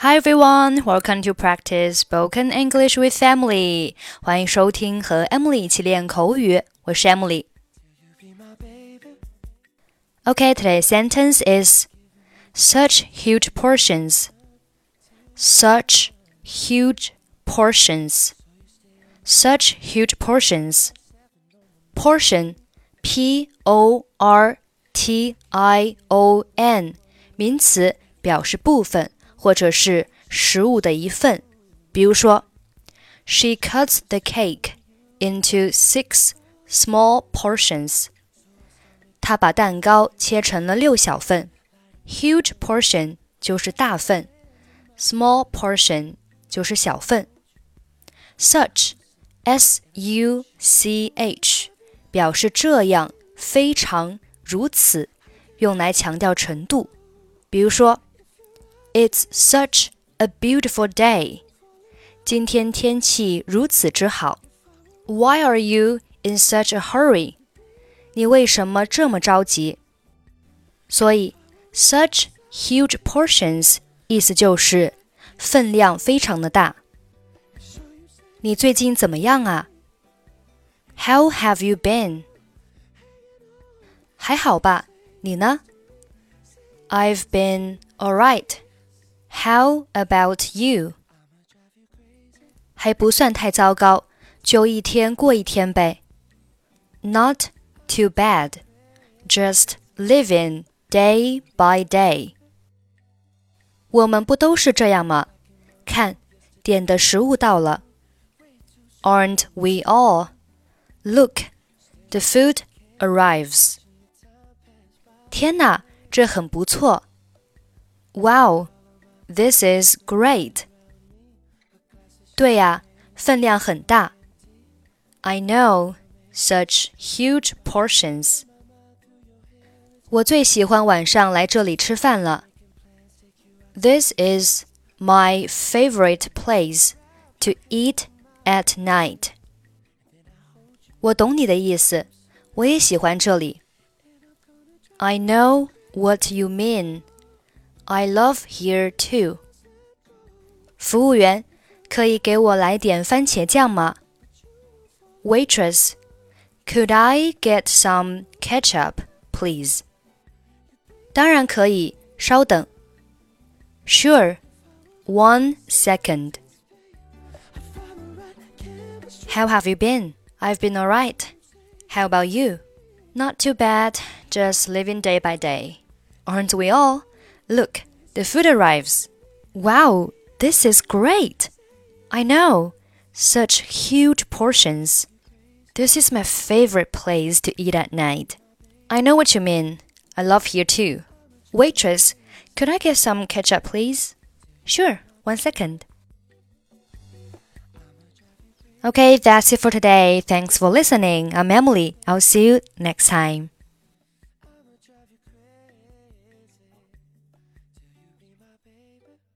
Hi everyone, welcome to practice spoken English with Emily. 欢迎收听和 Emily 一起练口语，我是 Emily。Okay, today's sentence is such huge portions. Such huge portions. Such huge portions. Portion, P O R T I O N，名词，表示部分。 或者是食物的一份。比如说，She cuts the cake into six small portions。她把蛋糕切成了六小份。Huge portion 就是大份，small portion 就是小份。Such, S-U-C-H，表示这样、非常、如此，用来强调程度。比如说。 It's such a beautiful day. 今天天气如此之好。Why are you in such a hurry? 你为什么这么着急？所以，such huge portions 意思就是分量非常的大。你最近怎么样啊？How have you been? 还好吧，你呢？I've been alright. How about you？还不算太糟糕，就一天过一天呗。Not too bad, just living day by day。我们不都是这样吗？看，点的食物到了。Aren't we all? Look, the food arrives. 天哪，这很不错。Wow! This is great. 对呀，分量很大。I know such huge portions. 我最喜欢晚上来这里吃饭了。This is my favorite place to eat at night. 我懂你的意思，我也喜欢这里。I know what you mean. I love here too. 服务员，可以给我来点番茄酱吗？Waitress, could I get some ketchup, please? 当然可以，稍等。Sure, one second. How have you been? I've been alright. How about you? Not too bad, just living day by day. Aren't we all? Look, the food arrives. Wow, this is great! I know, such huge portions. This is my favorite place to eat at night. I know what you mean. I love here too. Waitress, could I get some ketchup, please? Sure, one second. Okay, that's it for today. Thanks for listening. I'm Emily. I'll see you next time my baby.